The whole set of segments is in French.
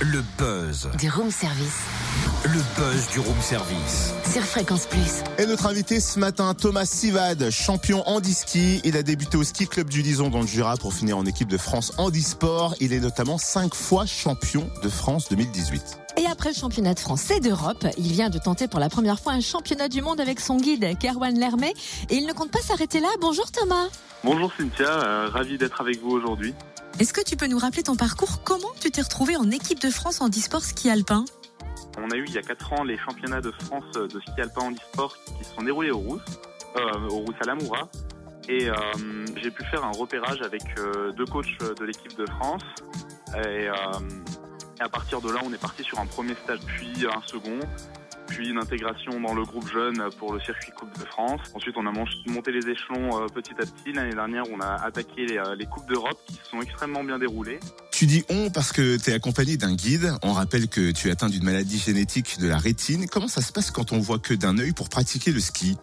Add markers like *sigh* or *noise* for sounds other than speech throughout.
Le buzz. Du room service. Le buzz du room service. Sur Fréquence Plus. Et notre invité ce matin, Thomas Sivad, champion handi-ski. Il a débuté au ski club du Lison dans le Jura pour finir en équipe de France handisport. Il est notamment cinq fois champion de France 2018. Et après le championnat de France et d'Europe, il vient de tenter pour la première fois un championnat du monde avec son guide Kerwan Lermet. Et il ne compte pas s'arrêter là. Bonjour Thomas. Bonjour Cynthia, euh, ravi d'être avec vous aujourd'hui. Est-ce que tu peux nous rappeler ton parcours? Comment tu t'es retrouvé en équipe de France en e-sport ski alpin? On a eu il y a 4 ans les championnats de France de ski alpin en e-sport qui se sont déroulés au Rousse, euh, au Rousse à l'Amoura. Et euh, j'ai pu faire un repérage avec deux coachs de l'équipe de France. Et, et à partir de là, on est parti sur un premier stage, puis un second puis une intégration dans le groupe jeune pour le circuit Coupe de France. Ensuite, on a monté les échelons euh, petit à petit. L'année dernière, on a attaqué les, euh, les Coupes d'Europe qui se sont extrêmement bien déroulées. Tu dis on parce que tu es accompagné d'un guide. On rappelle que tu es atteint d'une maladie génétique de la rétine. Comment ça se passe quand on voit que d'un œil pour pratiquer le ski?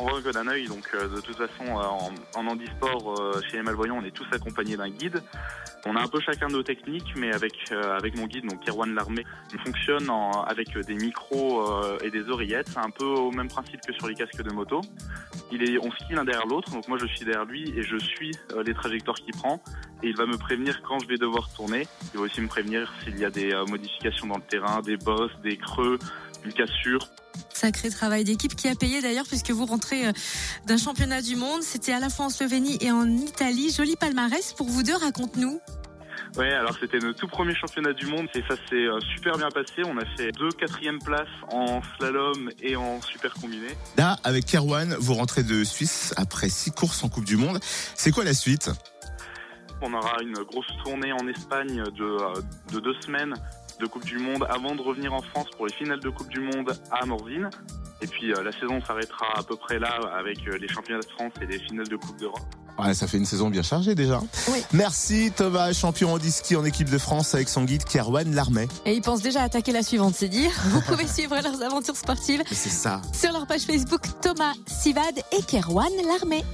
On voit d'un œil, donc euh, de toute façon, euh, en, en handisport, euh, chez les malvoyants, on est tous accompagnés d'un guide. On a un peu chacun nos techniques, mais avec avec mon guide, donc Kerwan Larmé, on fonctionne en, avec des micros et des oreillettes. Un peu au même principe que sur les casques de moto. Il est, on skie l'un derrière l'autre, donc moi je suis derrière lui et je suis les trajectoires qu'il prend. Et il va me prévenir quand je vais devoir tourner. Il va aussi me prévenir s'il y a des modifications dans le terrain, des bosses, des creux, une cassure. Sacré travail d'équipe qui a payé d'ailleurs puisque vous rentrez d'un championnat du monde. C'était à la fois en Slovénie et en Italie. Joli palmarès pour vous deux, raconte-nous. Ouais, alors c'était notre tout premier championnat du monde et ça s'est super bien passé. On a fait deux quatrièmes places en slalom et en super combiné. Là, avec Kerwan, vous rentrez de Suisse après six courses en Coupe du Monde. C'est quoi la suite? On aura une grosse tournée en Espagne de, de deux semaines de Coupe du Monde avant de revenir en France pour les finales de Coupe du Monde à Morzine. Et puis euh, la saison s'arrêtera à peu près là avec euh, les championnats de France et les finales de Coupe d'Europe. Ouais, ça fait une saison bien chargée déjà. Oui. Merci Thomas, champion en ski en équipe de France avec son guide Kerwan Larmet. Et il pense déjà à attaquer la suivante, c'est dire. Vous pouvez *laughs* suivre leurs aventures sportives C'est ça. sur leur page Facebook Thomas Sivad et Kerwan Larmet.